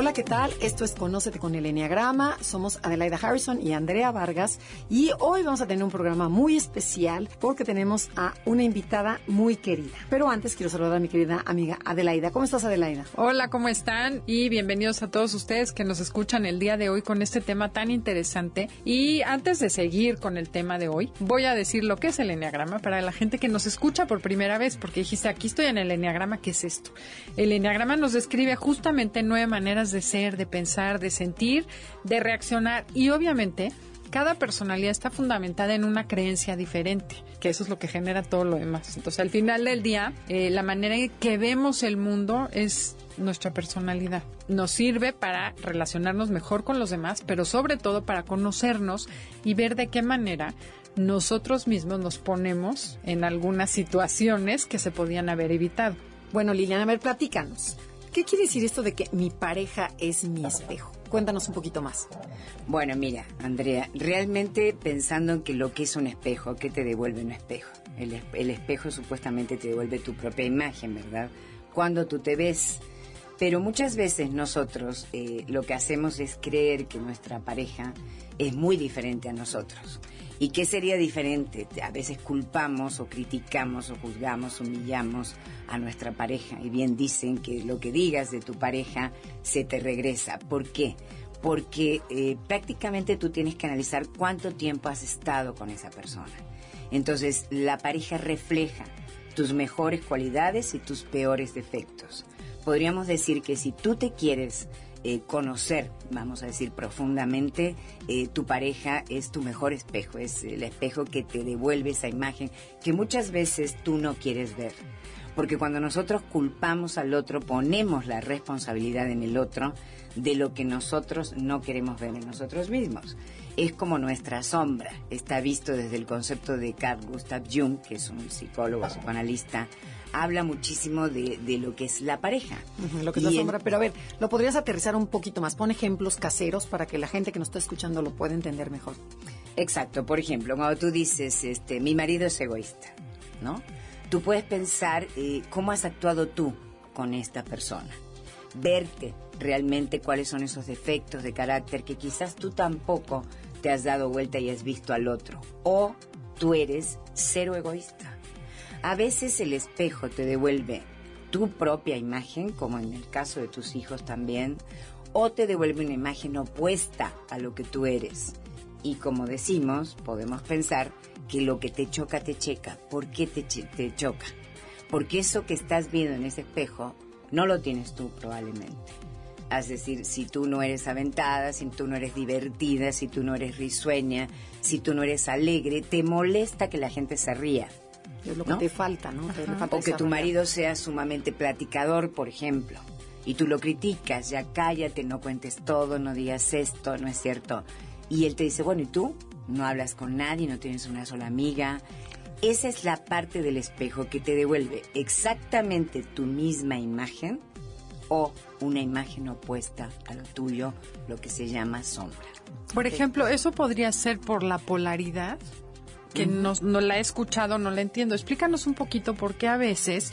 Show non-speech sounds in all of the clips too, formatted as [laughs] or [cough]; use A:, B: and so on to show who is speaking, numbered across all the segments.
A: Hola, ¿qué tal? Esto es Conócete con el Enneagrama. Somos Adelaida Harrison y Andrea Vargas. Y hoy vamos a tener un programa muy especial porque tenemos a una invitada muy querida. Pero antes quiero saludar a mi querida amiga Adelaida. ¿Cómo estás, Adelaida?
B: Hola, ¿cómo están? Y bienvenidos a todos ustedes que nos escuchan el día de hoy con este tema tan interesante. Y antes de seguir con el tema de hoy, voy a decir lo que es el Enneagrama para la gente que nos escucha por primera vez, porque dijiste, aquí estoy en el Enneagrama, ¿qué es esto? El Enneagrama nos describe justamente nueve maneras de ser, de pensar, de sentir, de reaccionar y obviamente cada personalidad está fundamentada en una creencia diferente, que eso es lo que genera todo lo demás. Entonces, al final del día, eh, la manera en que vemos el mundo es nuestra personalidad. Nos sirve para relacionarnos mejor con los demás, pero sobre todo para conocernos y ver de qué manera nosotros mismos nos ponemos en algunas situaciones que se podían haber evitado.
A: Bueno, Liliana, a ver, platícanos. ¿Qué quiere decir esto de que mi pareja es mi espejo? Cuéntanos un poquito más.
C: Bueno, mira, Andrea, realmente pensando en que lo que es un espejo, ¿qué te devuelve un espejo? El, espejo supuestamente te devuelve tu propia imagen, ¿verdad? Cuando tú te ves. Pero muchas veces nosotros eh, lo que hacemos es creer que nuestra pareja es muy diferente a nosotros. ¿Y qué sería diferente? A veces culpamos o criticamos o juzgamos, humillamos a nuestra pareja. Y bien dicen que lo que digas de tu pareja se te regresa. ¿Por qué? Porque eh, prácticamente tú tienes que analizar cuánto tiempo has estado con esa persona. Entonces, la pareja refleja tus mejores cualidades y tus peores defectos. Podríamos decir que si tú te quieres eh, conocer, vamos a decir, profundamente, eh, tu pareja es tu mejor espejo, es el espejo que te devuelve esa imagen que muchas veces tú no quieres ver. Porque cuando nosotros culpamos al otro, ponemos la responsabilidad en el otro de lo que nosotros no queremos ver en nosotros mismos. Es como nuestra sombra. Está visto desde el concepto de Carl Gustav Jung, que es un psicólogo, psicoanalista, habla muchísimo de, lo que es la pareja.
A: lo que es la sombra. Pero a ver, ¿lo podrías aterrizar un poquito más? Pon ejemplos caseros para que la gente que nos está escuchando lo pueda entender mejor.
C: Exacto. Por ejemplo, cuando tú dices, este, mi marido es egoísta, ¿no? Tú puedes pensar eh, cómo has actuado tú con esta persona. Verte realmente cuáles son esos defectos de carácter que quizás tú tampoco te has dado vuelta y has visto al otro. O tú eres cero egoísta a veces el espejo te devuelve tu propia imagen, como en el caso de tus hijos también, o te devuelve una imagen opuesta a lo que tú eres. Y como decimos, podemos pensar que lo que te choca, te checa. ¿Por qué te, te choca? Porque eso que estás viendo en ese espejo no lo tienes tú probablemente. Es decir, si tú no eres aventada, si tú no eres divertida, si tú no eres risueña, si tú no eres alegre, te molesta que la gente se ría
A: es lo que te falta, ¿no?
C: o que tu marido sea sumamente platicador, por ejemplo, y tú lo criticas, ya cállate, no cuentes todo, no digas esto, no es cierto. Y él te dice, bueno, ¿y tú? No hablas con nadie, no tienes una sola amiga. Esa es la parte del espejo que te devuelve exactamente tu misma imagen o una imagen opuesta a lo tuyo, lo que se llama sombra.
B: Por ejemplo, eso podría ser por la polaridad que no, la he escuchado, no la entiendo. Explícanos un poquito por qué a veces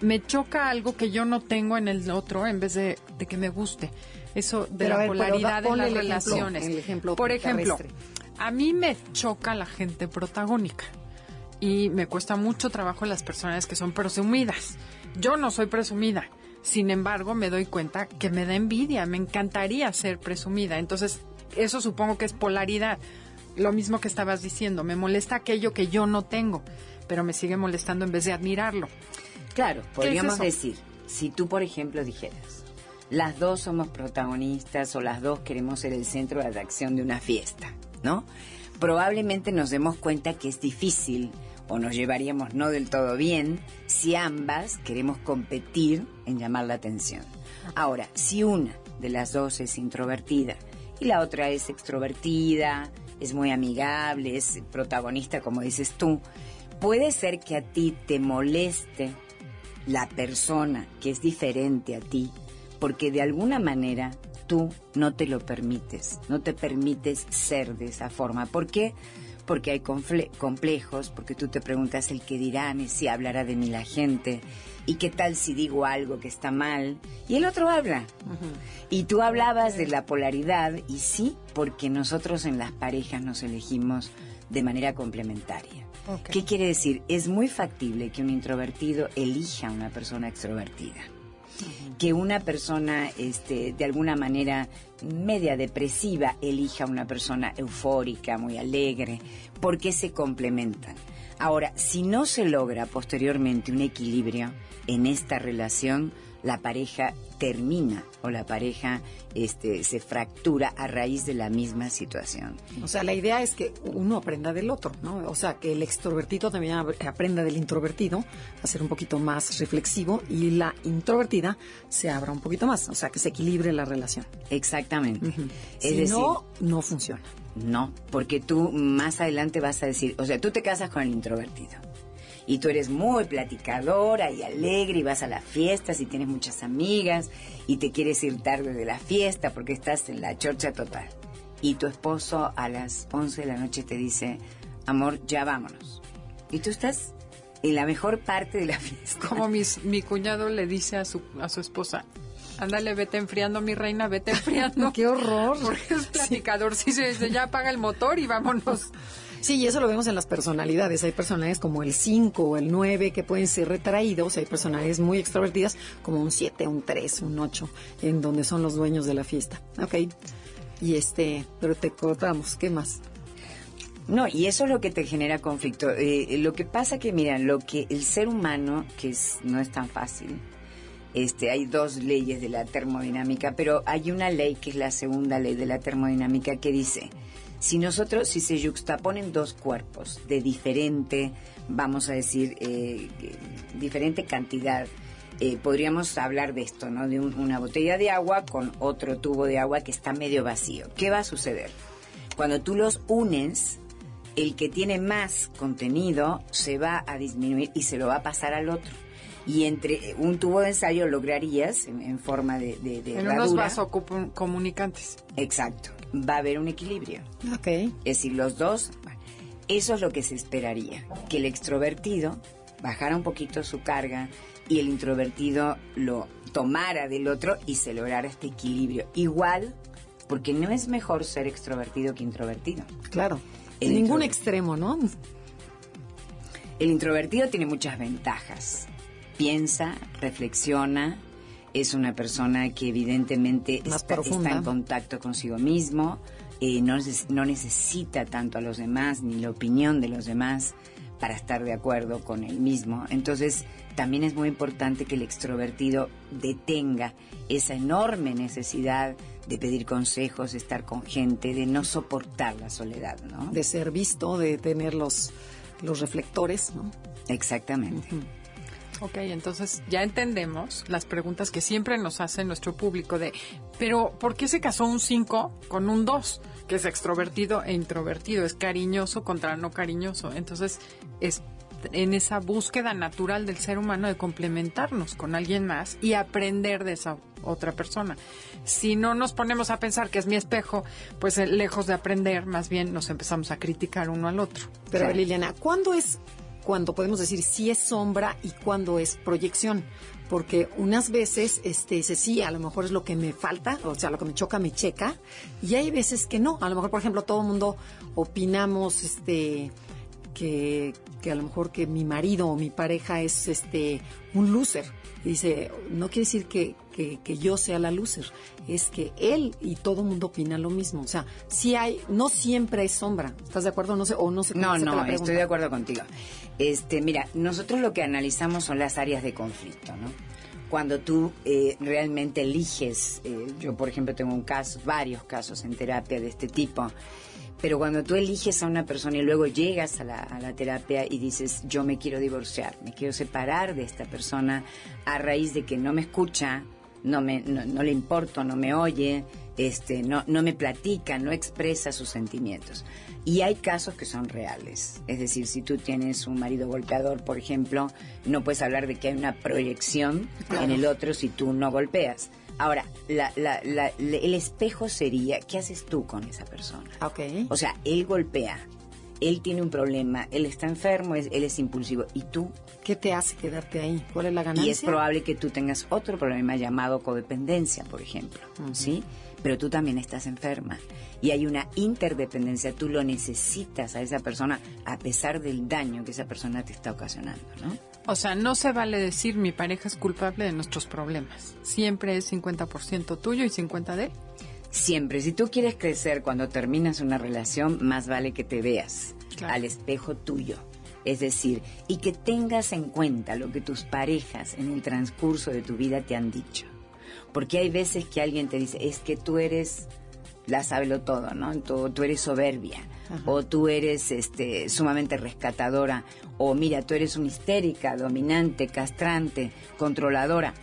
B: me choca algo que yo no tengo en el otro en vez de, que me guste. Eso de la polaridad de las relaciones. por ejemplo, a mí me choca la gente protagónica y me cuesta mucho trabajo las personas que son presumidas. Yo no soy presumida. Sin embargo, me doy cuenta que me da envidia, me encantaría ser presumida. Entonces, eso supongo que es polaridad lo mismo que estabas diciendo, me molesta aquello que yo no tengo, pero me sigue molestando en vez de admirarlo.
C: Claro, podríamos decir, si tú, por ejemplo, dijeras, las dos somos protagonistas o las dos queremos ser el centro de atracción de una fiesta, ¿no? Probablemente nos demos cuenta que es difícil o nos llevaríamos no del todo bien si ambas queremos competir en llamar la atención. Ahora, si una de las dos es introvertida y la otra es extrovertida, es muy amigable, es protagonista, como dices tú, puede ser que a ti te moleste la persona que es diferente a ti, porque de alguna manera tú no te lo permites, no te permites ser de esa forma. ¿Por qué? Porque hay complejos, porque tú te preguntas el qué dirán y si hablará de mí la gente, y qué tal si digo algo que está mal, y el otro habla. Y tú hablabas de la polaridad, y sí, porque nosotros en las parejas nos elegimos de manera complementaria. ¿Qué quiere decir? Es muy factible que un introvertido elija a una persona extrovertida. Que una persona, este, de alguna manera media depresiva, elija a una persona eufórica, muy alegre, porque se complementan. Ahora, si no se logra posteriormente un equilibrio en esta relación, la pareja termina o la pareja este, se fractura a raíz de la misma situación.
A: O sea, la idea es que uno aprenda del otro, ¿no? O sea, que el extrovertido también aprenda del introvertido, a ser un poquito más reflexivo y la introvertida se abra un poquito más, o sea, que se equilibre la relación.
C: Exactamente.
A: si no, no funciona.
C: No, porque tú más adelante vas a decir, o sea, tú te casas con el introvertido y tú eres muy platicadora y alegre y vas a las fiestas y tienes muchas amigas y te quieres ir tarde de la fiesta porque estás en la chorcha total. Y tu esposo a las 11 de la noche te dice, amor, ya vámonos. Y tú estás en la mejor parte de la [laughs] fiesta.
B: Como mi cuñado le dice a su, a su esposa, ándale, vete enfriando, mi reina, vete [laughs] enfriando.
A: ¡Qué horror!
B: Porque es platicador, sí, se dice, ya apaga el motor y vámonos.
A: Sí, y eso lo vemos en las personalidades. Hay personalidades como el 5 o el 9 que pueden ser retraídos. Hay personalidades muy extrovertidas como un 7, un 3, un 8, en donde son los dueños de la fiesta. Ok. Y este, pero te cortamos. ¿Qué más?
C: No, y eso es lo que te genera conflicto. Eh, lo que pasa que, mira, lo que el ser humano, que es, no es tan fácil, este, hay dos leyes de la termodinámica, pero hay una ley que es la segunda ley de la termodinámica que dice, si nosotros, si se juxtaponen dos cuerpos de diferente, vamos a decir, eh, diferente cantidad, eh, podríamos hablar de esto, ¿no? De una botella de agua con otro tubo de agua que está medio vacío. ¿Qué va a suceder? Cuando tú los unes, el que tiene más contenido se va a disminuir y se lo va a pasar al otro y entre un tubo de ensayo lograrías en, forma de, de,
B: en unos vasocomunicantes.
C: Exacto. Va a haber un equilibrio.
A: Ok.
C: Es decir los dos eso es lo que se esperaría que el extrovertido bajara un poquito su carga y el introvertido lo tomara del otro y se lograra este equilibrio. Igual porque no es mejor ser extrovertido que introvertido.
A: Claro. En ningún extremo no
C: el introvertido tiene muchas ventajas piensa, reflexiona, es una persona que evidentemente está, en contacto consigo mismo, eh, no, no necesita tanto a los demás ni la opinión de los demás para estar de acuerdo con él mismo. Entonces, también es muy importante que el extrovertido detenga esa enorme necesidad de pedir consejos, de estar con gente, de no soportar la soledad, ¿no?
A: De ser visto, de tener los, los reflectores, ¿no?
C: Exactamente.
B: Ok, entonces ya entendemos las preguntas que siempre nos hace nuestro público de, pero ¿por qué se casó un 5 con un 2? Que es extrovertido e introvertido, es cariñoso contra no cariñoso. Entonces, es en esa búsqueda natural del ser humano de complementarnos con alguien más y aprender de esa otra persona. Si no nos ponemos a pensar que es mi espejo, pues eh, lejos de aprender, más bien nos empezamos a criticar uno al otro.
A: Pero Liliana, ¿cuándo es cuando podemos decir si es sombra y cuándo es proyección. Porque unas veces este, dice, sí, a lo mejor es lo que me falta, o sea, lo que me choca, me checa. Y hay veces que no. A lo mejor, por ejemplo, todo el mundo opinamos este, que, que a lo mejor que mi marido o mi pareja es este, un loser. Y dice, no quiere decir que, que, yo sea la loser, es que él y todo el mundo opina lo mismo. O sea, si hay, no siempre hay sombra. ¿Estás de acuerdo? No sé, o no sé.
C: No, no, estoy de acuerdo contigo. Este, mira, nosotros lo que analizamos son las áreas de conflicto, ¿no? Cuando tú eh, realmente eliges, eh, yo por ejemplo tengo un caso, varios casos en terapia de este tipo, Pero cuando tú eliges a una persona y luego llegas a la, terapia y dices, yo me quiero divorciar, me quiero separar de esta persona a raíz de que no me escucha, no, me, no, le importo, no me oye, este, no, no me platica, no expresa sus sentimientos. Y hay casos que son reales. Es decir, si tú tienes un marido golpeador, por ejemplo, no puedes hablar de que hay una proyección en el otro si tú no golpeas. Ahora, la, la, el espejo sería, ¿qué haces tú con esa persona?
A: Okay.
C: O sea, él golpea, él tiene un problema, él está enfermo, él es impulsivo. ¿Y tú?
A: ¿Qué te hace quedarte ahí? ¿Cuál es la ganancia?
C: Y es probable que tú tengas otro problema llamado codependencia, por ejemplo, ¿sí? Pero tú también estás enferma y hay una interdependencia, tú lo necesitas a esa persona a pesar del daño que esa persona te está ocasionando, ¿no?
B: O sea, no se vale decir mi pareja es culpable de nuestros problemas. Siempre es 50% tuyo y 50% de él.
C: Siempre, si tú quieres crecer cuando terminas una relación, más vale que te veas al espejo tuyo. Es decir, y que tengas en cuenta lo que tus parejas en el transcurso de tu vida te han dicho. Porque hay veces que alguien te dice, es que tú eres la sábelo todo, ¿no? Tú, tú eres soberbia, o tú eres este, sumamente rescatadora, o mira, tú eres una histérica, dominante, castrante, controladora.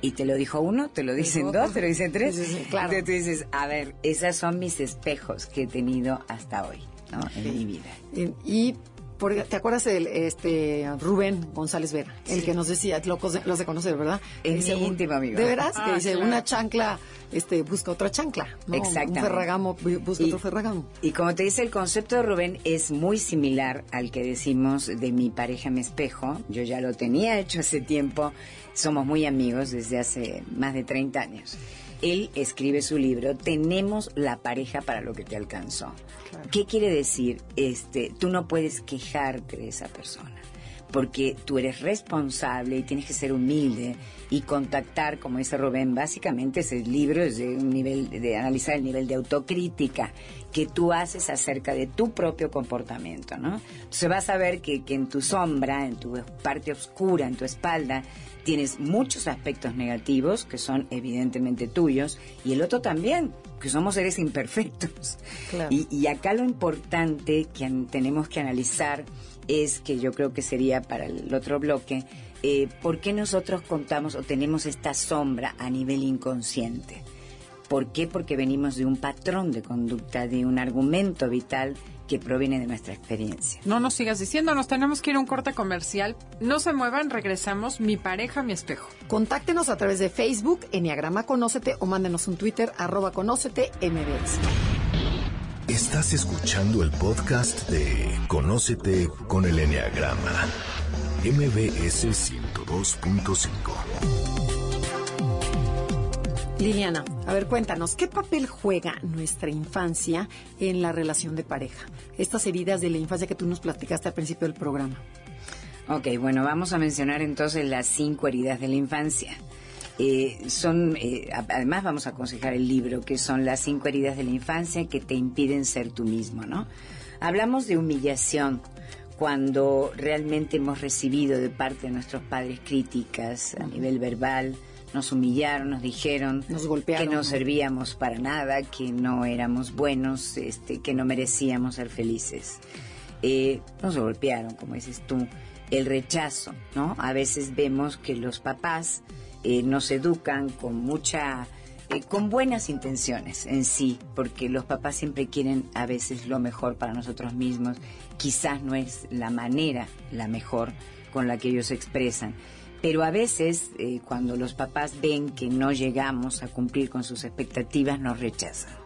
C: Y te lo dijo uno, te lo dicen dos, te lo dicen tres. claro. Entonces tú dices, a ver, esos son mis espejos que he tenido hasta hoy, ¿no? En mi vida.
A: Y ¿Te acuerdas de este Rubén González Vera? El que nos decía, locos los de conocer, ¿verdad?
C: Es mi íntimo amigo.
A: De veras, que ah, dice, una chancla este, busca otra chancla.
C: Exactamente.
A: Un ferragamo busca otro ferragamo.
C: Y como te dice, el concepto de Rubén es muy similar al que decimos de mi pareja me espejo. Yo ya lo tenía hecho hace tiempo. Somos muy amigos desde hace más de 30 años él escribe su libro, tenemos la pareja para lo que te alcanzó. ¿Qué quiere decir? Este, tú no puedes quejarte de esa persona, porque tú eres responsable y tienes que ser humilde y contactar, como dice Rubén, básicamente ese libro es de un nivel de analizar el nivel de autocrítica que tú haces acerca de tu propio comportamiento, ¿no? Entonces vas a ver que, que en tu sombra, en tu parte oscura, en tu espalda, tienes muchos aspectos negativos que son evidentemente tuyos y el otro también, que somos seres imperfectos. Y, acá lo importante que tenemos que analizar es que yo creo que sería para el otro bloque, eh, ¿por qué nosotros contamos o tenemos esta sombra a nivel inconsciente? ¿Por qué? Porque venimos de un patrón de conducta, de un argumento vital que proviene de nuestra experiencia.
B: No nos sigas diciendo, nos tenemos que ir a un corte comercial. No se muevan, regresamos. Mi pareja, mi espejo.
A: Contáctenos a través de Facebook, Enneagrama Conócete, o mándenos un Twitter, arroba Conócete MBS.
D: Estás escuchando el podcast de Conócete con el Enneagrama, MBS 102.5.
A: Liliana, a ver, cuéntanos, ¿qué papel juega nuestra infancia en la relación de pareja? Estas heridas de la infancia que tú nos platicaste al principio del programa.
C: Ok, bueno, vamos a mencionar entonces las cinco heridas de la infancia. Eh, son, eh, además vamos a aconsejar el libro, que son las cinco heridas de la infancia que te impiden ser tú mismo, ¿no? Hablamos de humillación, cuando realmente hemos recibido de parte de nuestros padres críticas a nivel verbal, nos humillaron, nos dijeron que no servíamos para nada, que no éramos buenos, este, que no merecíamos ser felices. Eh, nos golpearon, como dices tú, el rechazo, ¿no? A veces vemos que los papás eh, nos educan con mucha, eh, con buenas intenciones en sí, porque los papás siempre quieren a veces lo mejor para nosotros mismos. Quizás no es la manera la mejor con la que ellos expresan pero a veces eh, cuando los papás ven que no llegamos a cumplir con sus expectativas, nos rechazan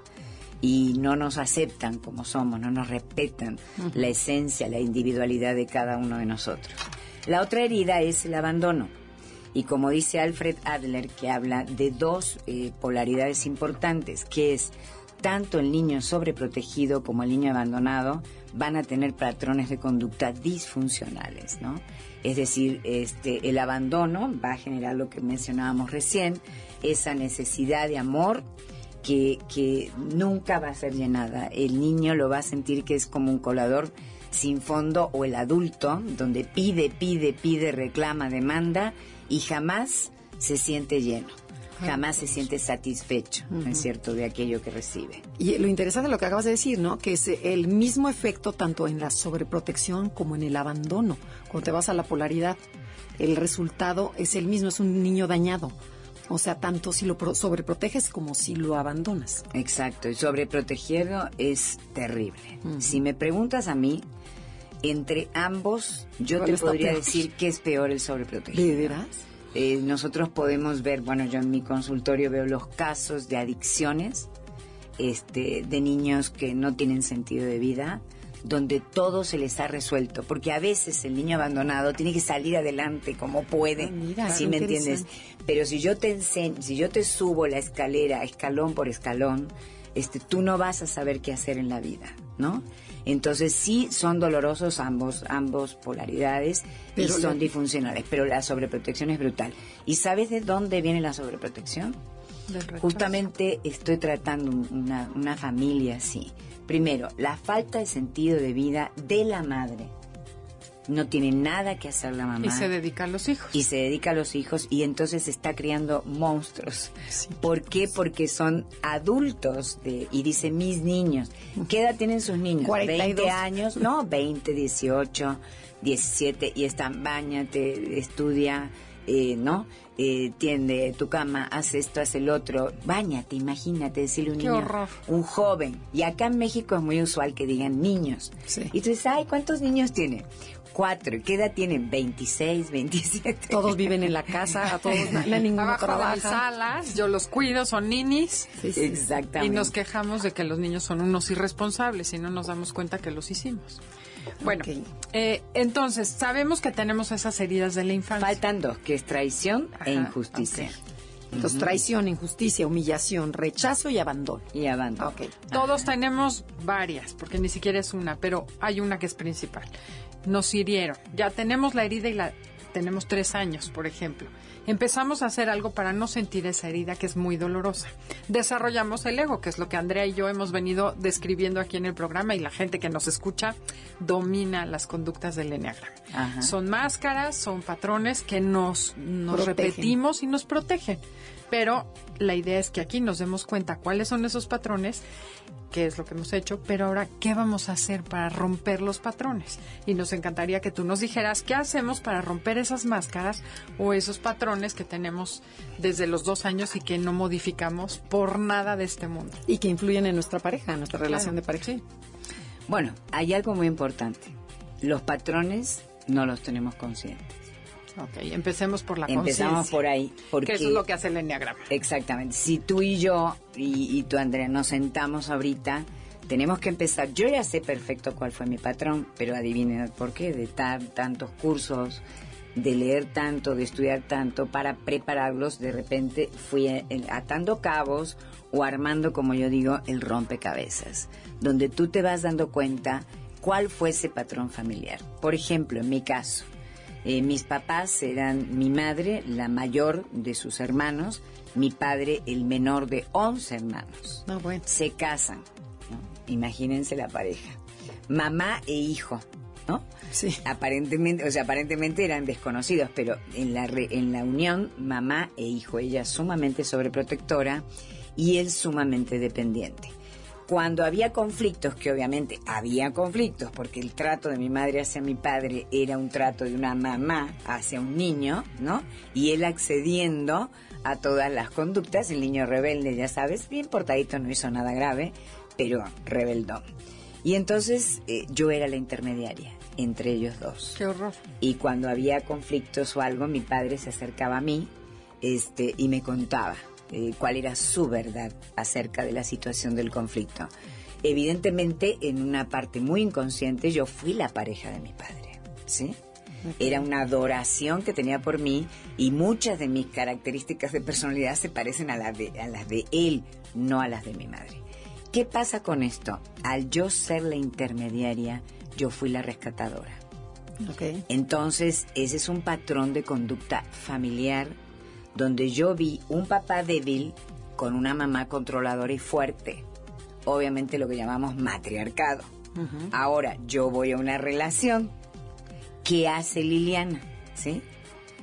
C: y no nos aceptan como somos, no nos respetan la esencia, la individualidad de cada uno de nosotros. La otra herida es el abandono. Y como dice Alfred Adler, que habla de dos eh, polaridades importantes, que es tanto el niño sobreprotegido como el niño abandonado van a tener patrones de conducta disfuncionales, ¿no? Es decir, este, el abandono va a generar lo que mencionábamos recién, esa necesidad de amor que, que nunca va a ser llenada. El niño lo va a sentir que es como un colador sin fondo o el adulto, donde pide, pide, pide, reclama, demanda y jamás se siente lleno. Jamás se siente satisfecho, ¿no es cierto?, de aquello que recibe.
A: Y lo interesante de lo que acabas de decir, ¿no? Que es el mismo efecto tanto en la sobreprotección como en el abandono. Cuando te vas a la polaridad, el resultado es el mismo, es un niño dañado. O sea, tanto si lo sobreproteges como si lo abandonas.
C: Exacto, y sobreprotegido es terrible. Si me preguntas a mí, entre ambos, yo te podría decir que es peor el sobreprotegido.
A: ¿De veras?
C: Eh, nosotros podemos ver, bueno, yo en mi consultorio veo los casos de adicciones este, de niños que no tienen sentido de vida, donde todo se les ha resuelto, porque a veces el niño abandonado tiene que salir adelante como puede, ah, si me entiendes. Pero si yo te enseño, si yo te subo la escalera escalón por escalón, este, tú no vas a saber qué hacer en la vida, ¿no? Entonces sí son dolorosos ambos, ambos polaridades y son disfuncionales, pero la sobreprotección es brutal. ¿Y sabes de dónde viene la sobreprotección? Justamente estoy tratando una, una familia así. Primero, la falta de sentido de vida de la madre. No tiene nada que hacer la mamá.
B: Y se dedica a los hijos.
C: Y se dedica a los hijos y entonces está criando monstruos. ¿Por qué? Porque son adultos de, y dice mis niños. ¿Qué edad tienen sus niños? 20 años, no, 20, 18, 17 y están, bañate, estudia, eh, ¿no? Eh, tiende tu cama, haz esto, haz el otro, bañate, imagínate, decirle un niño, un joven. Y acá en México es muy usual que digan niños. Y tú dices, ay, ¿cuántos niños tiene? Cuatro. ¿Qué edad tienen? 26, 27.
A: Todos viven en la casa, a todos, [laughs] la ninguno trabaja.
B: salas, yo los cuido, son ninis.
C: Exactamente.
B: Y nos quejamos de que los niños son unos irresponsables y no nos damos cuenta que los hicimos. Bueno, eh, entonces, sabemos que tenemos esas heridas de la infancia.
C: Faltan dos, que es traición e injusticia.
A: Entonces, traición, injusticia, humillación, rechazo y abandono.
C: Y abandono.
B: Todos tenemos varias, porque ni siquiera es una, pero hay una que es principal. Nos hirieron. Ya tenemos la herida y la tenemos tres años, por ejemplo empezamos a hacer algo para no sentir esa herida que es muy dolorosa. Desarrollamos el ego, que es lo que Andrea y yo hemos venido describiendo aquí en el programa y la gente que nos escucha domina las conductas del Enneagrama. Son máscaras, son patrones que nos, nos repetimos y nos protegen. Pero la idea es que aquí nos demos cuenta cuáles son esos patrones qué es lo que hemos hecho, pero ahora, ¿qué vamos a hacer para romper los patrones? Y nos encantaría que tú nos dijeras qué hacemos para romper esas máscaras o esos patrones que tenemos desde los dos años y que no modificamos por nada de este mundo.
A: Y que influyen en nuestra pareja, en nuestra relación de pareja.
C: Bueno, hay algo muy importante. Los patrones no los tenemos conscientes.
B: Ok, empecemos por la
C: Empezamos por ahí. Porque,
B: eso es lo que hace el enneagrama.
C: Exactamente. Si tú y yo, y, tú Andrea, nos sentamos ahorita, tenemos que empezar. Yo ya sé perfecto cuál fue mi patrón, pero adivinen por qué, de tantos cursos, de leer tanto, de estudiar tanto, para prepararlos, de repente fui atando cabos o armando, como yo digo, el rompecabezas, donde tú te vas dando cuenta cuál fue ese patrón familiar. Por ejemplo, en mi caso, eh, mis papás eran mi madre, la mayor de sus hermanos, mi padre, el menor de 11 hermanos.
A: Ah, bueno.
C: Se casan, imagínense la pareja. Mamá e hijo, ¿no?
A: Sí.
C: Aparentemente, o sea, aparentemente eran desconocidos, pero en la, en la unión, mamá e hijo, ella sumamente sobreprotectora y él sumamente dependiente cuando había conflictos, que obviamente había conflictos, porque el trato de mi madre hacia mi padre era un trato de una mamá hacia un niño, ¿no? Y él accediendo a todas las conductas, el niño rebelde, ya sabes, bien portadito, no hizo nada grave, pero rebeldó. Y entonces eh, yo era la intermediaria entre ellos dos.
B: Qué horror.
C: Y cuando había conflictos o algo, mi padre se acercaba a mí este, y me contaba eh, cuál era su verdad acerca de la situación del conflicto. Evidentemente, en una parte muy inconsciente, yo fui la pareja de mi padre, ¿sí? Era una adoración que tenía por mí y muchas de mis características de personalidad se parecen a, las de, a las de él, no a las de mi madre. ¿Qué pasa con esto? Al yo ser la intermediaria, yo fui la rescatadora. Entonces, ese es un patrón de conducta familiar donde yo vi un papá débil con una mamá controladora y fuerte. Obviamente lo que llamamos matriarcado. Ahora yo voy a una relación. ¿Qué hace Liliana? ¿Sí?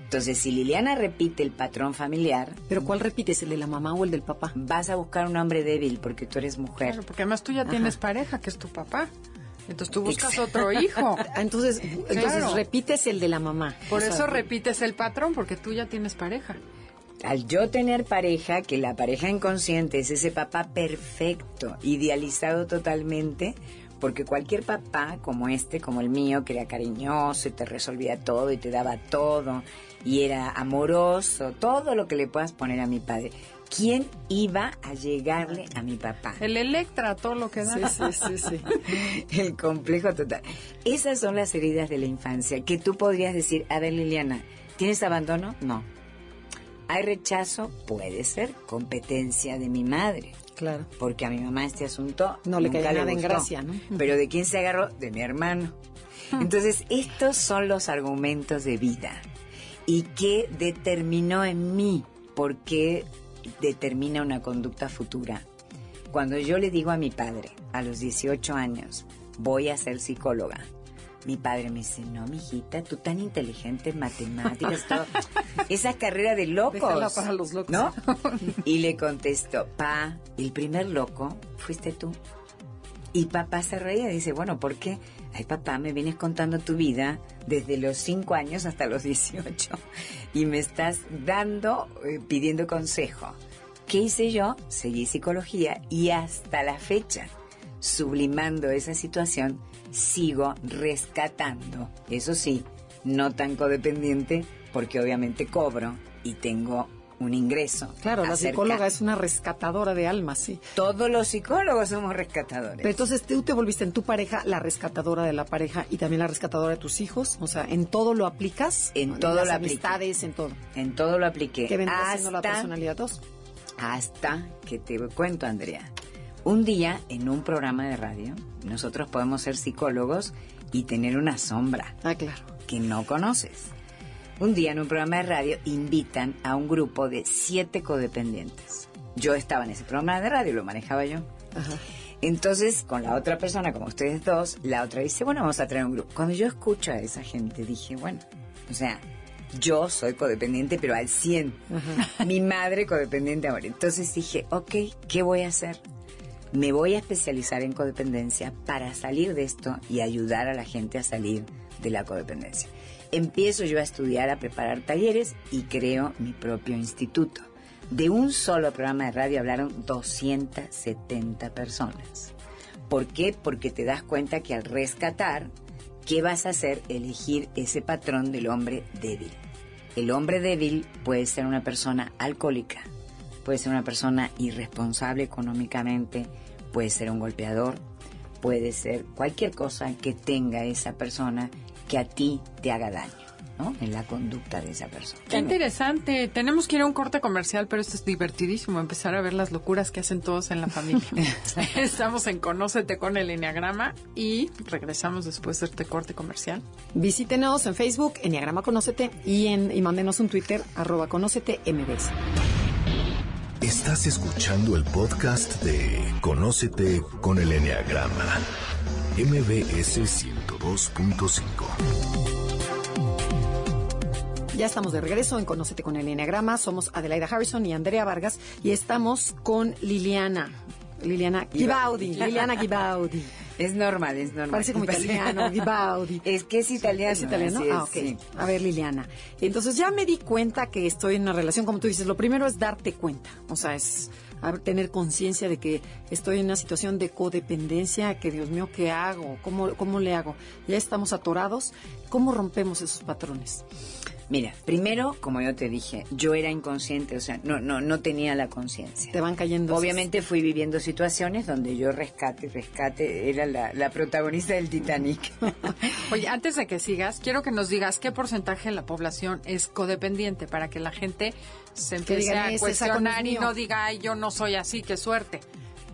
C: Entonces, si Liliana repite el patrón familiar,
A: ¿Pero cuál repites, el de la mamá o el del papá?
C: vas a buscar un hombre débil porque tú eres mujer.
B: Claro, porque además tú ya tienes pareja, que es tu papá. Entonces tú buscas otro hijo. [laughs]
A: Entonces, entonces
B: Claro.
A: repites el de la mamá.
B: Por
A: O sea,
B: eso repites el patrón, porque tú ya tienes pareja.
C: Al yo tener pareja, que la pareja inconsciente es ese papá perfecto, idealizado totalmente, porque cualquier papá como este, como el mío, que era cariñoso y te resolvía todo y te daba todo y era amoroso, todo lo que le puedas poner a mi padre. ¿Quién iba a llegarle a mi papá?
B: El Electra, todo lo que da.
A: Sí, sí, sí, sí.
C: El complejo total. Esas son las heridas de la infancia que tú podrías decir, a ver Liliana, ¿tienes abandono? No. ¿Hay rechazo? Puede ser competencia de mi madre.
A: Claro.
C: Porque a mi mamá este asunto
A: No le caía nada en
C: gustó.
A: gracia, ¿no?
C: Pero ¿de quién se agarró? De mi hermano. Entonces, estos son los argumentos de vida. ¿Y qué determinó en mí? ¿Por qué determina una conducta futura? Cuando yo le digo a mi padre, a los 18 años, voy a ser psicóloga, mi padre me dice, no, mijita, tú tan inteligente en matemáticas, [laughs] todo. Esa carrera de locos.
A: Déjala para los locos.
C: ¿No? [laughs] Y le contesto, pa, el primer loco fuiste tú. Y papá se reía y dice, bueno, ¿por qué? Ay, papá, me vienes contando tu vida desde los 5 años hasta los 18 y me estás dando, eh, pidiendo consejo. ¿Qué hice yo? Seguí psicología y hasta la fecha, sublimando esa situación, sigo rescatando. Eso sí, no tan codependiente porque obviamente cobro y tengo un ingreso.
A: Claro, la psicóloga es una rescatadora de almas, sí.
C: Todos los psicólogos somos rescatadores.
A: Pero entonces tú te volviste en tu pareja la rescatadora de la pareja y también la rescatadora de tus hijos. O sea, en todo lo aplicas.
C: En todo
A: las
C: lo apliqué.
A: amistades, en todo.
C: en todo lo apliqué.
A: ¿Qué vendría siendo la
C: hasta,
A: personalidad 2?
C: hasta que te cuento, Andrea. Un día en un programa de radio, nosotros podemos ser psicólogos y tener una sombra
A: Ah, claro.
C: que no conoces. Un día en un programa de radio invitan a un grupo de siete codependientes. Yo estaba en ese programa de radio, lo manejaba yo.
A: Ajá.
C: Entonces, con la otra persona, como ustedes dos, la otra dice, bueno, vamos a traer un grupo. Cuando yo escucho a esa gente, dije, bueno, o sea, yo soy codependiente, pero al 100. [laughs] Mi madre codependiente ahora. Entonces dije, ok, ¿qué voy a hacer? Me voy a especializar en codependencia para salir de esto y ayudar a la gente a salir de la codependencia. Empiezo yo a estudiar, a preparar talleres y creo mi propio instituto. De un solo programa de radio hablaron 270 personas. ¿Por qué? Porque te das cuenta que al rescatar, ¿qué vas a hacer? Elegir ese patrón del hombre débil. El hombre débil puede ser una persona alcohólica, puede ser una persona irresponsable económicamente, puede ser un golpeador, puede ser cualquier cosa que tenga esa persona que a ti te haga daño, ¿no? En la conducta de esa persona.
B: Qué interesante. Tenemos que ir a un corte comercial, pero esto es divertidísimo, empezar a ver las locuras que hacen todos en la familia. [laughs] Estamos en Conócete con el Enneagrama y regresamos después de este corte comercial.
A: Visítenos en Facebook, Enneagrama Conócete, y, en, y mándenos un Twitter, arroba Conócete MBS.
D: Estás escuchando el podcast de Conócete con el Enneagrama. MBS 102.5.
A: Ya estamos de regreso en Conócete con el Enneagrama. Somos Adelaida Harrison y Andrea Vargas y estamos con Liliana. Liliana Gibaudi. Liliana Gibaudi.
C: Es normal, es normal.
A: Parece como [laughs] italiano, Gibaudi.
C: Es que es italiano.
A: ¿Es italiano?
C: es,
A: ah, ok.
C: sí.
A: A ver, Liliana. Entonces ya me di cuenta que estoy en una relación, como tú dices, lo primero es darte cuenta. O sea, es tener conciencia de que estoy en una situación de codependencia, que Dios mío, ¿qué hago? ¿Cómo, ¿Cómo le hago? Ya estamos atorados. ¿Cómo rompemos esos patrones?
C: Mira, primero, como yo te dije, yo era inconsciente, o sea, no, no, no tenía la conciencia.
A: Te van cayendo.
C: Obviamente fui viviendo situaciones donde yo rescate, rescate, era la, la protagonista del Titanic. [laughs]
B: Oye, antes de que sigas, quiero que nos digas qué porcentaje de la población es codependiente para que la gente se empiece
A: digan,
B: a
A: "Ese saco no es
B: cuestionar y
A: mío".
B: no diga, ay, yo no soy así, qué suerte.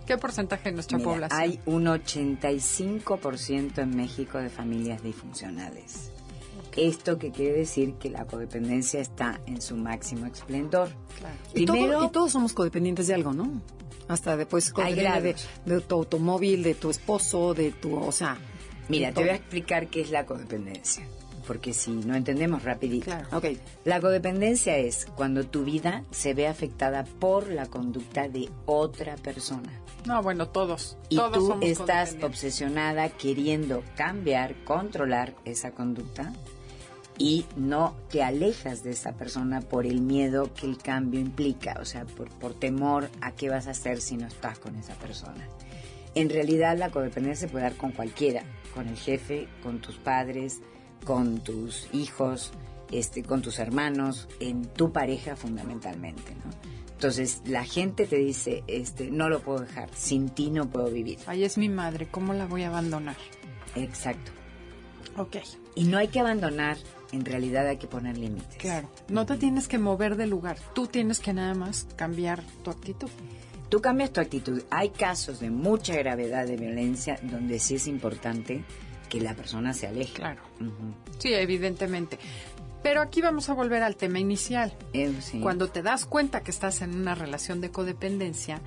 B: ¿Qué porcentaje de nuestra
C: Mira,
B: población?
C: hay un 85% en México de familias disfuncionales. Esto que quiere decir que la codependencia está en su máximo esplendor.
A: Y, todo-
C: Primero,
A: y todos somos codependientes de algo, ¿no? Hasta después de, de tu automóvil, de tu esposo, de tu, o sea.
C: mira, te voy a explicar qué es la codependencia. porque si no entendemos rapidito.
B: Claro.
A: Ok.
C: La codependencia es cuando tu vida se ve afectada por la conducta de otra persona.
B: No, bueno, todos.
C: Y
B: todos
C: tú
B: somos
C: estás obsesionada queriendo cambiar, controlar esa conducta y no te alejas de esa persona por el miedo que el cambio implica, o sea, por, por temor a qué vas a hacer si no estás con esa persona. En realidad la codependencia se puede dar con cualquiera, con el jefe, con tus padres, con tus hijos, este, con tus hermanos, en tu pareja fundamentalmente, ¿no? Entonces la gente te dice, este, no lo puedo dejar, sin ti no puedo vivir.
B: Ahí es mi madre, ¿cómo la voy a abandonar?
C: Exacto.
B: Ok,
C: Y no hay que abandonar, en realidad hay que poner límites.
B: claro. No te tienes que mover de lugar, tú tienes que nada más cambiar tu actitud.
C: Tú cambias tu actitud. Hay casos de mucha gravedad de violencia donde sí es importante que la persona se aleje.
B: Claro. Sí, evidentemente. Pero aquí vamos a volver al tema inicial.
C: Eh, sí.
B: Cuando te das cuenta que estás en una relación de codependencia,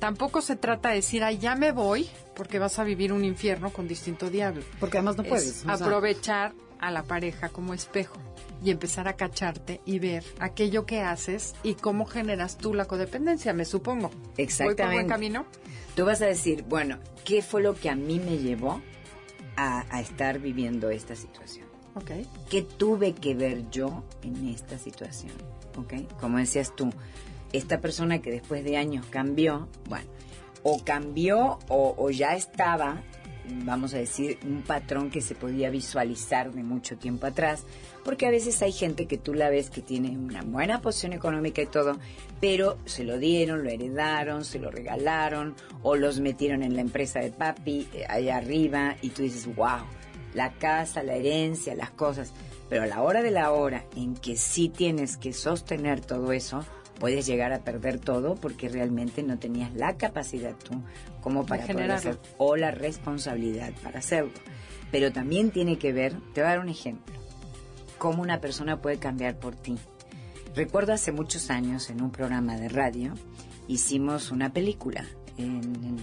B: tampoco se trata de decir, ay, ya me voy, porque vas a vivir un infierno con distinto diablo.
A: Porque además no
B: Es
A: puedes. sea,
B: aprovechar a la pareja como espejo y empezar a cacharte y ver aquello que haces y cómo generas tú la codependencia, me supongo. ¿Voy por buen
C: Exactamente.
B: camino?
C: Tú vas a decir, bueno, ¿qué fue lo que a mí me llevó a, a estar viviendo esta situación?
B: Ok.
C: ¿Qué tuve que ver yo en esta situación? ¿Ok? Como decías tú, esta persona que después de años cambió, bueno, o cambió o, o ya estaba, vamos a decir, un patrón que se podía visualizar de mucho tiempo atrás, porque a veces hay gente que tú la ves que tiene una buena posición económica y todo, pero se lo dieron, lo heredaron, se lo regalaron, o los metieron en la empresa de papi, eh, allá arriba, y tú dices, wow, la casa, la herencia, las cosas. Pero a la hora de la hora en que sí tienes que sostener todo eso, puedes llegar a perder todo porque realmente no tenías la capacidad tú como para poder hacer o la responsabilidad para hacerlo. Pero también tiene que ver, te voy a dar un ejemplo, cómo una persona puede cambiar por ti. Recuerdo hace muchos años en un programa de radio hicimos una película en- en-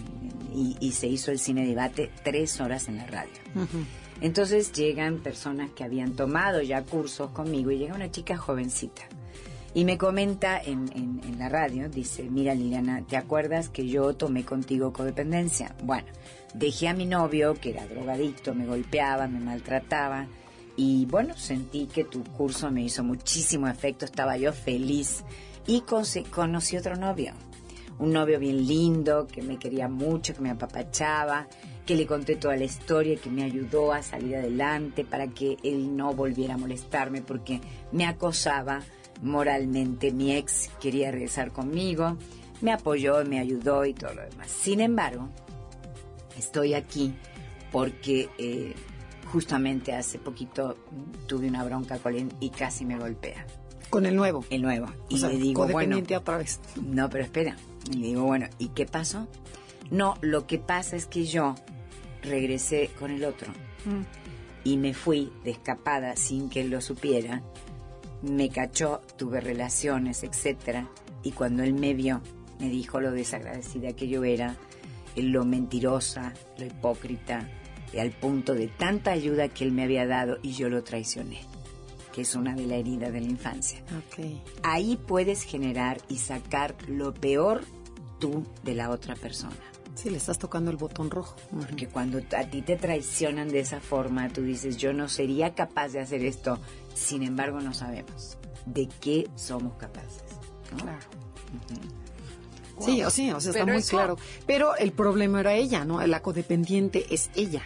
C: y, y se hizo el cine debate tres horas en la radio.
A: ujú.
C: Entonces llegan personas que habían tomado ya cursos conmigo y llega una chica jovencita y me comenta en, la radio, dice, mira Liliana, ¿te acuerdas que yo tomé contigo codependencia? Bueno, dejé a mi novio que era drogadicto, me golpeaba, me maltrataba y bueno, sentí que tu curso me hizo muchísimo efecto, estaba yo feliz y conse- conocí otro novio un novio bien lindo, que me quería mucho, que me apapachaba, que le conté toda la historia, que me ayudó a salir adelante para que él no volviera a molestarme porque me acosaba moralmente. Mi ex quería regresar conmigo, me apoyó, me ayudó y todo lo demás. Sin embargo, estoy aquí porque eh, justamente hace poquito tuve una bronca con él y casi me golpea.
A: Con el nuevo.
C: El nuevo. Y
A: sea,
C: le digo, bueno,
A: codependiente otra vez.
C: no, pero espera. Y le digo, bueno, ¿y qué pasó? No, lo que pasa es que yo regresé con el otro
B: Mm.
C: y me fui de escapada sin que él lo supiera. Me cachó, tuve relaciones, etcétera, y cuando él me vio, me dijo lo desagradecida que yo era, lo mentirosa, lo hipócrita, y al punto de tanta ayuda que él me había dado y yo lo traicioné, que es una de la herida de la infancia
A: Ok.
C: ahí puedes generar y sacar lo peor tú de la otra persona.
A: Sí, le estás tocando el botón rojo.
C: Porque cuando a ti te traicionan de esa forma, tú dices, yo no sería capaz de hacer esto. Sin embargo, no sabemos de qué somos capaces. ¿no?
B: Claro.
A: Sí, o sí, o sea, está
B: Pero
A: muy
B: eso-
A: claro. Pero el problema era ella, ¿no? La codependiente es ella.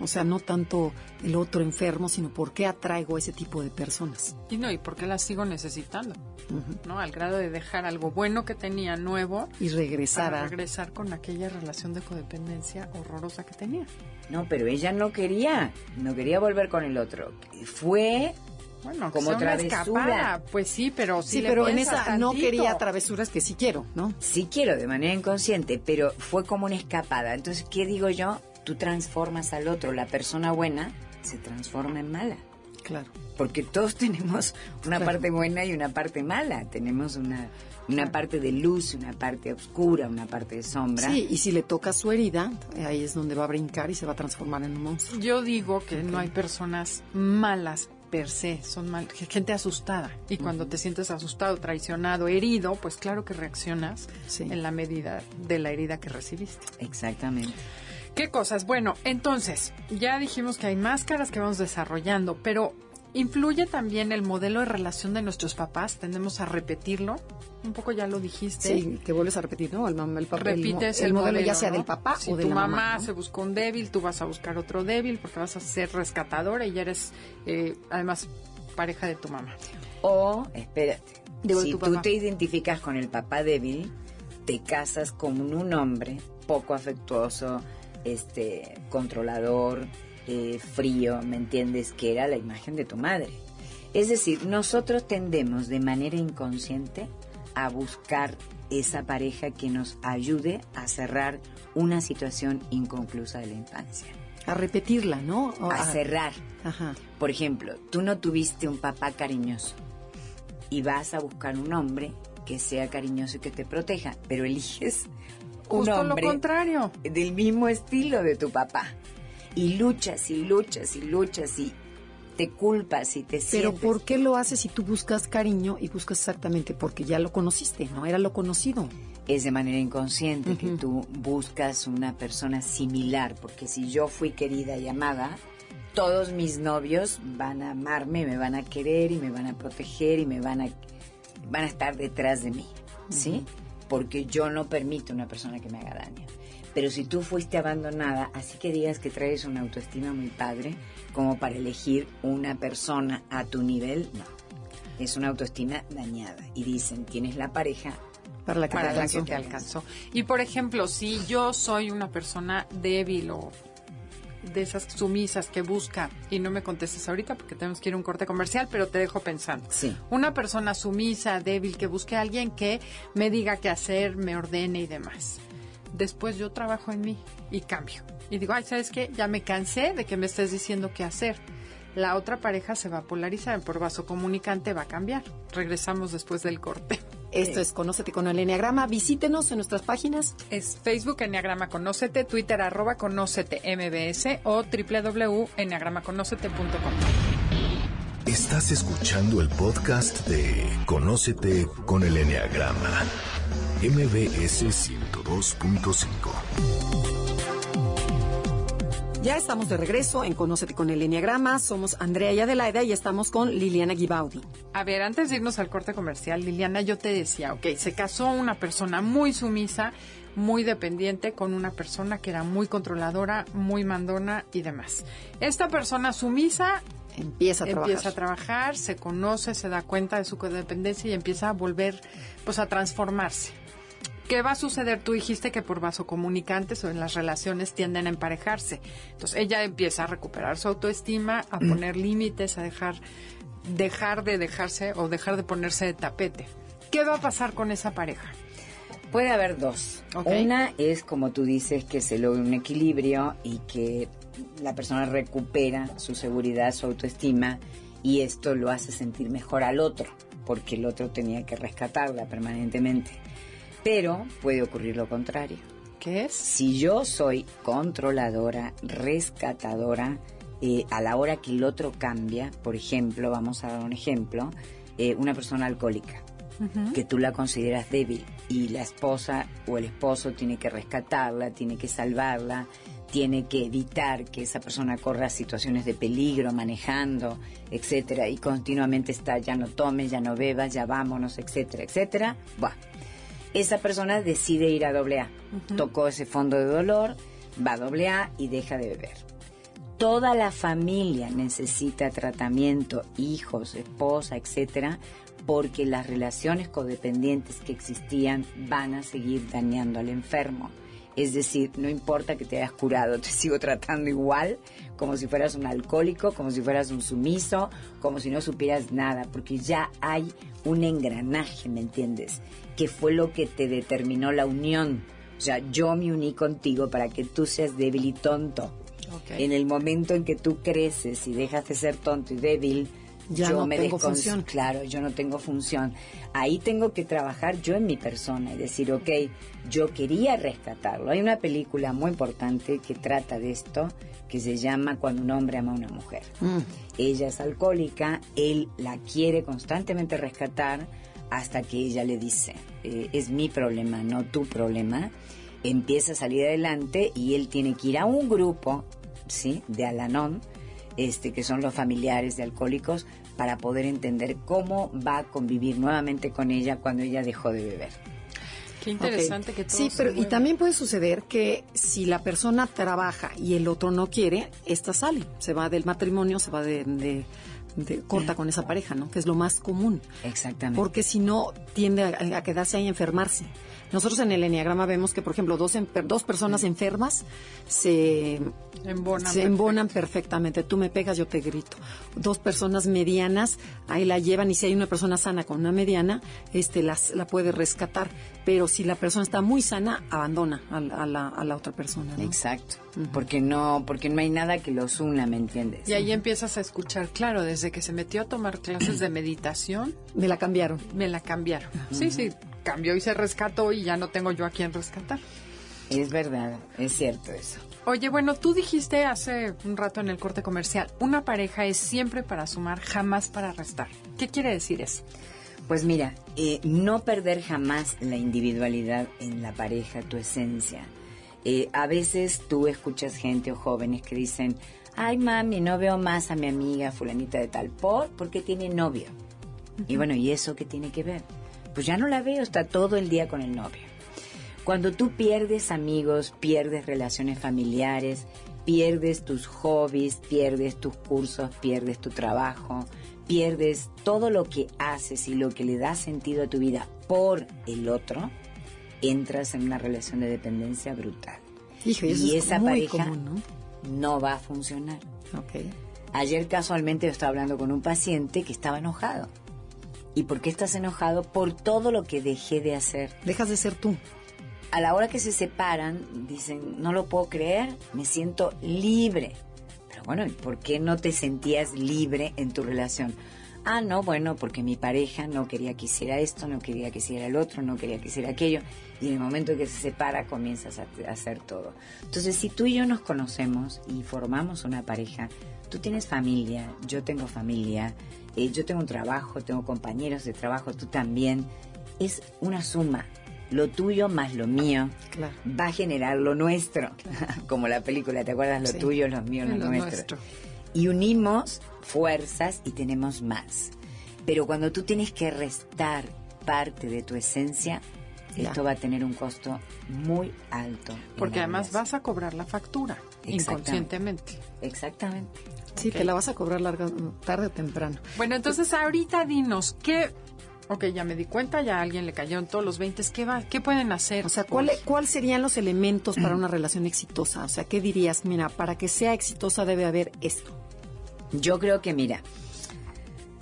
A: O sea, no tanto el otro enfermo, sino por qué atraigo a ese tipo de personas.
B: Y no, ¿y por qué la sigo necesitando?
A: Ujú.
B: ¿No? Al grado de dejar algo bueno que tenía nuevo
A: Y regresar a...
B: regresar con aquella relación de codependencia horrorosa que tenía.
C: No, pero ella no quería, no quería volver con el otro. Fue
B: Bueno,
C: Como
B: otra
C: travesura.
B: escapada, pues sí, pero sí,
A: Sí,
B: le
A: pero en esa no quería travesuras que sí quiero, ¿no?
C: Sí quiero, de manera inconsciente, pero fue como una escapada. Entonces, ¿qué digo yo? Tú transformas al otro. La persona buena se transforma en mala.
A: Claro.
C: Porque todos [laughs] tenemos una
A: Claro.
C: parte buena y una parte mala. Tenemos una, una parte de luz, una parte oscura, una parte de sombra.
A: Sí, y si le toca su herida, ahí es donde va a brincar y se va a transformar en un monstruo.
B: Yo digo que no hay personas malas per se, son mal, gente asustada. Y cuando te sientes asustado, traicionado, herido, pues claro que reaccionas
A: Sí.
B: en la medida de la herida que recibiste.
C: Exactamente.
B: ¿Qué cosas? Bueno, entonces, ya dijimos que hay máscaras que vamos desarrollando, pero influye también el modelo de relación de nuestros papás, tendemos a repetirlo. Un poco ya lo dijiste.
A: Sí, que vuelves a repetir, ¿no? El, papel.
B: Repites
A: el,
B: el,
A: modelo,
B: modelo,
A: ya sea
B: ¿no?
A: del papá
B: si
A: o de
B: tu
A: la
B: mamá,
A: mamá. ¿no?
B: se buscó un débil, tú vas a buscar otro débil porque vas a ser rescatadora y ya eres, eh, además, pareja de tu mamá.
C: O, espérate,
B: Digo,
C: si
B: tu
C: tú
B: papá.
C: te identificas con el papá débil, te casas con un hombre poco afectuoso, este, controlador, eh, frío, ¿me entiendes? Que era la imagen de tu madre. Es decir, nosotros tendemos de manera inconsciente a buscar esa pareja que nos ayude a cerrar una situación inconclusa de la infancia.
A: A repetirla, ¿no? O
C: A cerrar.
A: Ajá.
C: Por ejemplo, tú no tuviste un papá cariñoso y vas a buscar un hombre que sea cariñoso y que te proteja, pero eliges un
B: Justo lo
C: hombre
B: contrario.
C: del mismo estilo de tu papá. Y luchas y luchas y luchas y te culpas y te
A: Pero
C: sientes.
A: ¿por qué lo haces si tú buscas cariño y buscas exactamente porque ya lo conociste, ¿no? Era lo conocido.
C: Es de manera inconsciente que tú buscas una persona similar, porque si yo fui querida y amada, todos mis novios van a amarme, me van a querer y me van a proteger y me van a van a estar detrás de mí, ¿sí? Porque yo no permito una persona que me haga daño. Pero si tú fuiste abandonada, así que digas que traes una autoestima muy padre, como para elegir una persona a tu nivel, no. Es una autoestima dañada. Y dicen, tienes la pareja
A: Para la que
B: para
A: te
B: la
A: alcanzó.
B: que te alcanzó. Y por ejemplo, si yo soy una persona débil o de esas sumisas que busca, y no me contestes ahorita porque tenemos que ir a un corte comercial, pero te dejo pensando.
C: Sí.
B: Una persona sumisa, débil, que busque a alguien que me diga qué hacer, me ordene y demás. Después yo trabajo en mí y cambio. Y digo, ay, ¿sabes qué? Ya me cansé de que me estés diciendo qué hacer. La otra pareja se va a polarizar, por vaso comunicante va a cambiar. Regresamos después del corte.
A: Esto es Conócete con el Enneagrama. Visítenos en nuestras páginas.
B: Es Facebook Enneagrama Conócete, Twitter arroba Conócete MBS o www.enneagramaconócete.com.
D: Estás escuchando el podcast de Conócete con el Enneagrama. MBS 102.5.
A: Ya estamos de regreso en Conócete con el Enneagrama. Somos Andrea y Adelaida y estamos con Liliana Gibaudi.
B: A ver, antes de irnos al corte comercial, Liliana, yo te decía, ok, se casó una persona muy sumisa, muy dependiente, con una persona que era muy controladora, muy mandona y demás. Esta persona sumisa
A: Empieza a trabajar.
B: empieza a trabajar, se conoce, se da cuenta de su codependencia y empieza a volver, pues a transformarse. ¿Qué va a suceder? Tú dijiste que por vasocomunicantes o en las relaciones tienden a emparejarse. Entonces ella empieza a recuperar su autoestima, a poner límites, a dejar, dejar de dejarse o dejar de ponerse de tapete. ¿Qué va a pasar con esa pareja?
C: Puede haber dos.
B: Ok.
C: Una es, como tú dices, que se logre un equilibrio y que la persona recupera su seguridad, su autoestima y esto lo hace sentir mejor al otro, porque el otro tenía que rescatarla permanentemente. Pero puede ocurrir lo contrario.
B: ¿Qué es?
C: Si yo soy controladora, rescatadora, eh, a la hora que el otro cambia, por ejemplo, vamos a dar un ejemplo, eh, una persona alcohólica, que tú la consideras débil y la esposa o el esposo tiene que rescatarla, tiene que salvarla, tiene que evitar que esa persona corra situaciones de peligro manejando, etcétera, y continuamente está ya no tomes, ya no bebas, ya vámonos, etcétera, etcétera. Buah. Esa persona decide ir a doble A. Tocó ese fondo de dolor, va a doble A y deja de beber. Toda la familia necesita tratamiento, hijos, esposa, etcétera, porque las relaciones codependientes que existían van a seguir dañando al enfermo. Es decir, no importa que te hayas curado, [laughs] te sigo tratando igual, como si fueras un alcohólico, como si fueras un sumiso, como si no supieras nada, porque ya hay un engranaje, ¿me entiendes? Que fue lo que te determinó la unión. O sea, yo me uní contigo para que tú seas débil y tonto.
B: Ok.
C: En el momento en que tú creces y dejas de ser tonto y débil,
A: Ya
C: yo
A: no
C: me
A: tengo función.
C: Claro, yo no tengo función. Ahí tengo que trabajar yo en mi persona y decir, ok, yo quería rescatarlo. Hay una película muy importante que trata de esto, que se llama Cuando un hombre ama a una mujer.
A: Mm.
C: Ella es alcohólica, él la quiere constantemente rescatar hasta que ella le dice, eh, es mi problema, no tu problema. Empieza a salir adelante y él tiene que ir a un grupo, ¿sí? De Alanon, este, que son los familiares de alcohólicos, para poder entender cómo va a convivir nuevamente con ella cuando ella dejó de beber.
B: Qué interesante que todo
A: Sí,
B: se
A: pero y también puede suceder que si la persona trabaja y el otro no quiere, esta sale, se va del matrimonio, se va de, de- de- corta con esa pareja, ¿no? Que es lo más común.
C: Exactamente.
A: Porque si no, tiende a, a quedarse ahí a enfermarse. Nosotros en el Enneagrama vemos que, por ejemplo, dos, enfer- dos personas enfermas se,
B: Embonan
A: se embonan perfectamente. Tú me pegas, yo te grito. Dos personas medianas, ahí la llevan y si hay una persona sana con una mediana, este las, la puede rescatar. Pero si la persona está muy sana, abandona a, la- a la, a la otra persona. ¿no?
C: Exacto. Porque no, porque no hay nada que los una, ¿me entiendes?
B: Y ahí empiezas a escuchar, claro, desde que se metió a tomar clases de meditación,
A: Me la cambiaron.
B: me la cambiaron. Sí, sí, cambió y se rescató y ya no tengo yo a quien rescatar.
C: Es verdad, es cierto eso.
B: Oye, bueno, tú dijiste hace un rato en el corte comercial, una pareja es siempre para sumar, jamás para restar. ¿Qué quiere decir eso?
C: Pues mira, eh, no perder jamás la individualidad en la pareja, tu esencia. Eh, a veces tú escuchas gente o jóvenes que dicen, ay mami, no veo más a mi amiga fulanita de tal, ¿por? Porque tiene novio. Y bueno, ¿y eso qué tiene que ver? Pues ya no la veo, está todo el día con el novio. Cuando tú pierdes amigos, pierdes relaciones familiares, pierdes tus hobbies, pierdes tus cursos, pierdes tu trabajo, pierdes todo lo que haces y lo que le da sentido a tu vida por el otro, entras en una relación de dependencia brutal.
A: Hijo, y eso
C: y
A: es
C: esa
A: muy
C: pareja
A: común,
C: no va a funcionar.
A: ¿no?
C: Ayer casualmente yo estaba hablando con un paciente que estaba enojado. ¿Y por qué estás enojado? Por todo lo que dejé de hacer.
A: Dejas de ser tú.
C: A la hora que se separan, dicen, no lo puedo creer, me siento libre. Bueno, ¿y por qué no te sentías libre en tu relación? Ah, no, bueno, porque mi pareja no quería que hiciera esto, no quería que hiciera el otro, no quería que hiciera aquello. Y en el momento que se separa, comienzas a, a hacer todo. Entonces, si tú y yo nos conocemos y formamos una pareja, tú tienes familia, yo tengo familia, eh, yo tengo un trabajo, tengo compañeros de trabajo, tú también. Es una suma. Lo tuyo más lo mío
A: Claro.
C: va a generar lo nuestro. [laughs] Como la película, ¿te acuerdas? Lo
A: Sí.
C: tuyo, lo mío, lo,
B: Lo
C: nuestro.
B: nuestro.
C: Y unimos fuerzas y tenemos más. Pero cuando tú tienes que restar parte de tu esencia,
A: Ya.
C: esto va a tener un costo muy alto.
B: Porque además
C: relación.
B: vas a cobrar la factura inconscientemente.
C: Exactamente.
A: Sí, te la vas a cobrar larga, tarde o temprano.
B: Bueno, entonces ahorita dinos, ¿qué? Ok, ya me di cuenta, ya a alguien le cayeron todos los 20, ¿qué, va, ¿qué pueden hacer?
A: O sea, ¿cuál, ¿cuál serían los elementos para una relación exitosa? O sea, ¿qué dirías? Mira, para que sea exitosa debe haber esto.
C: Yo creo que, mira,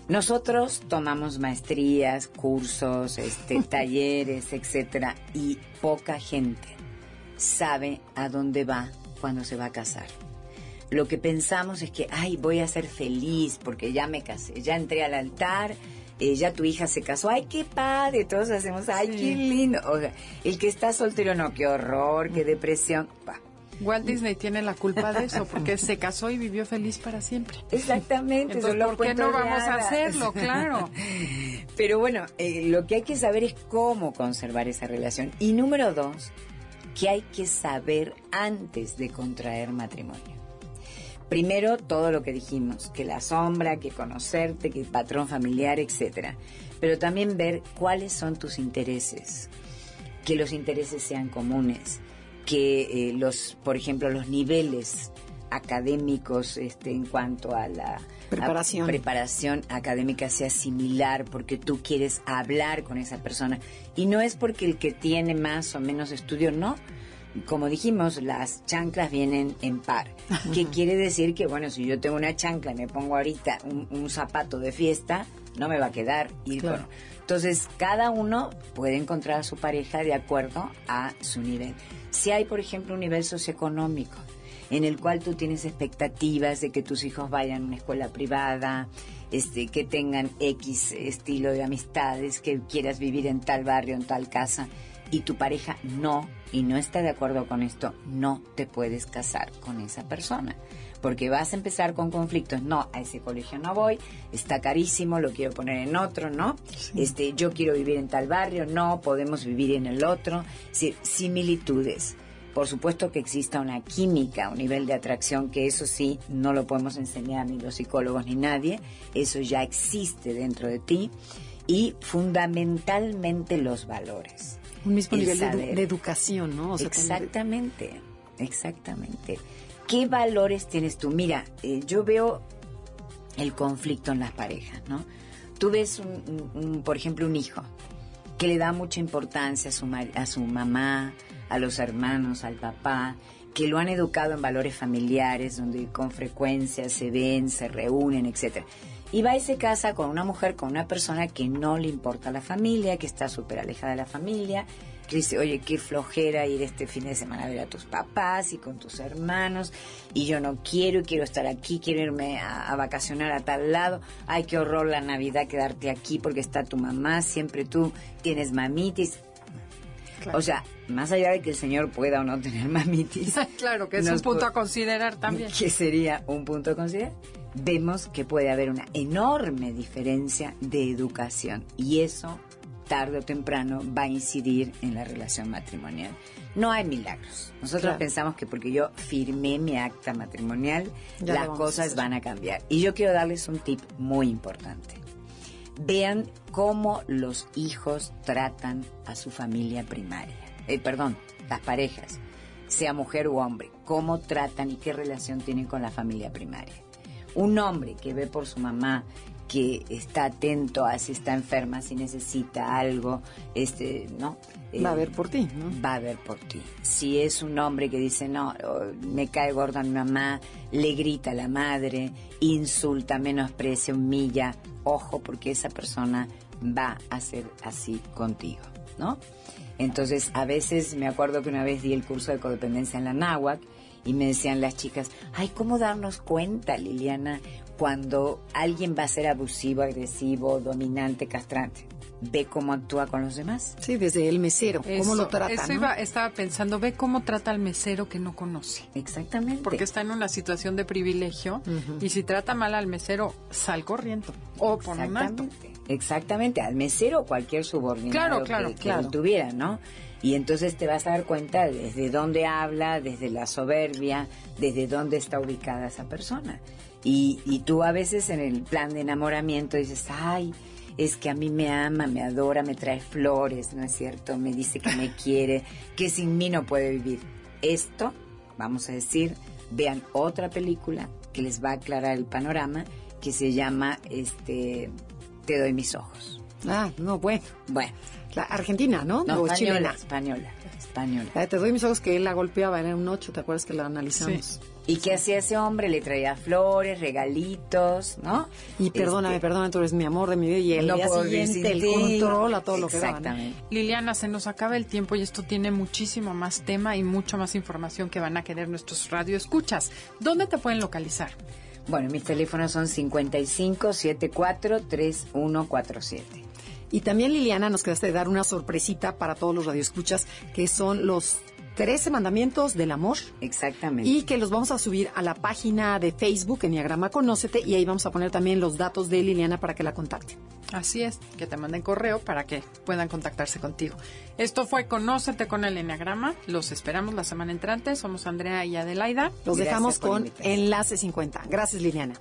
C: nosotros tomamos maestrías, cursos, este, [laughs] talleres, etcétera, y poca gente sabe a dónde va cuando se va a casar. Lo que pensamos es que, ay, voy a ser feliz porque ya me casé, ya entré al altar, ya tu hija se casó, ay, qué padre, todos hacemos, ay,
B: Sí.
C: qué lindo. O sea, el que está soltero, no, qué horror, qué depresión. Pa.
B: Walt Disney tiene la culpa de eso, porque se casó y vivió feliz para siempre.
C: Exactamente,
B: Entonces, ¿por qué no vamos a hacerlo? [laughs] Claro.
C: Pero bueno, eh, lo que hay que saber es cómo conservar esa relación. Y número dos, que hay que saber antes de contraer matrimonio. Primero, todo lo que dijimos, que la sombra, que conocerte, que el patrón familiar, etcétera. Pero también ver cuáles son tus intereses, que los intereses sean comunes, que eh, los, por ejemplo, los niveles académicos este, en cuanto a la
A: Preparación.
C: a- preparación académica sea similar porque tú quieres hablar con esa persona y no es porque el que tiene más o menos estudio no como dijimos las chanclas vienen en par. [laughs] Que quiere decir que bueno si yo tengo una chancla y me pongo ahorita un, un zapato de fiesta no me va a quedar
A: Claro.
C: bueno, entonces cada uno puede encontrar a su pareja de acuerdo a su nivel. Si hay por ejemplo un nivel socioeconómico en el cual tú tienes expectativas de que tus hijos vayan a una escuela privada, este, que tengan X estilo de amistades, que quieras vivir en tal barrio, en tal casa, y tu pareja no, y no está de acuerdo con esto, no te puedes casar con esa persona. Porque vas a empezar con conflictos. No, a ese colegio no voy, está carísimo, lo quiero poner en otro, ¿no? Este, yo quiero vivir en tal barrio, no, podemos vivir en el otro. similitudes. Por supuesto que exista una química, un nivel de atracción, que eso sí, no lo podemos enseñar ni los psicólogos ni nadie, eso ya existe dentro de ti, y fundamentalmente los valores.
A: Un mismo nivel de, educación, ¿no?
C: exactamente, exactamente. ¿Qué valores tienes tú? Mira, eh, yo veo el conflicto en las parejas, ¿no? Tú ves, un, por ejemplo, un hijo que le da mucha importancia a su, a su mamá, a los hermanos, al papá, que lo han educado en valores familiares, donde con frecuencia se ven, se reúnen, etcétera. Y va y se casa con una mujer, con una persona que no le importa la familia, que está súper alejada de la familia, que dice, oye, qué flojera ir este fin de semana a ver a tus papás y con tus hermanos, y yo no quiero, quiero estar aquí, quiero irme a, vacacionar a tal lado, ay, qué horror la Navidad quedarte aquí porque está tu mamá, siempre tú tienes mamitis. O sea, más allá de que el señor pueda o no tener mamitis. [laughs]
B: claro, que es un punto a considerar también. [laughs]
C: Que sería un punto a considerar vemos que puede haber una enorme diferencia de educación y eso tarde o temprano va a incidir en la relación matrimonial. No hay milagros. Nosotros pensamos que porque yo firmé mi acta matrimonial, las cosas van a cambiar. Y yo quiero darles un tip muy importante. Vean cómo los hijos tratan a su familia primaria. Eh, perdón, las parejas, sea mujer u hombre, cómo tratan y qué relación tienen con la familia primaria un hombre que ve por su mamá que está atento a si está enferma, si necesita algo, este, ¿no?
A: va a ver por ti,
C: ¿no? Va a ver por ti. Si es un hombre que dice, no, me cae gorda mi mamá, le grita a la madre, insulta, menosprecia, humilla, ojo, porque esa persona va a ser así contigo, ¿no? Entonces, a veces me acuerdo que una vez di el curso de codependencia en la náhuac y me decían las chicas, ay, ¿cómo darnos cuenta, Liliana, cuando alguien va a ser abusivo, agresivo, dominante, castrante? Ve cómo actúa con los demás.
A: Sí, desde el mesero, cómo lo trata.
B: Eso iba, estaba pensando, ve cómo trata al mesero que no conoce.
C: Exactamente.
B: Porque está en una situación de privilegio y si trata mal al mesero, sal corriendo o pon un
C: Exactamente, al mesero o cualquier subordinado que, que lo tuviera, ¿no? Y entonces te vas a dar cuenta desde dónde habla, desde la soberbia, desde dónde está ubicada esa persona. Y, y tú a veces en el plan de enamoramiento dices, ay, es que a mí me ama, me adora, me trae flores, ¿no es cierto? Me dice que me [laughs] quiere, que sin mí no puede vivir. Esto, vamos a decir, vean otra película que les va a aclarar el panorama, que se llama este Te doy mis ojos.
A: Ah, no, bueno.
C: Bueno.
A: La Argentina, ¿no?
C: No, española, española, española.
A: te doy mis ojos que él la golpeaba, era un ocho, ¿te acuerdas que la analizamos?
C: ¿Y qué hacía ese hombre? Le traía flores, regalitos, ¿no?
A: Y perdóname, este, perdóname, tú eres mi amor de mi vida y el día siguiente el control a todo lo que Exactamente.
B: Liliana, se nos acaba el tiempo y esto tiene muchísimo más tema y mucho más información que van a querer nuestros radioescuchas. ¿Dónde te pueden localizar?
C: Bueno, mis teléfonos son 55 74 3147.
A: Y también, Liliana, nos quedaste de dar una sorpresita para todos los radioescuchas, que son los 13 mandamientos del amor.
C: Exactamente.
A: Y que los vamos a subir a la página de Facebook, Enneagrama Conócete, y ahí vamos a poner también los datos de Liliana para que la contacten.
B: Así es, que te manden correo para que puedan contactarse contigo. Esto fue Conócete con el Enneagrama. Los esperamos la semana entrante. Somos Andrea y Adelaida.
A: Los dejamos con Enlace 50. Gracias, Liliana.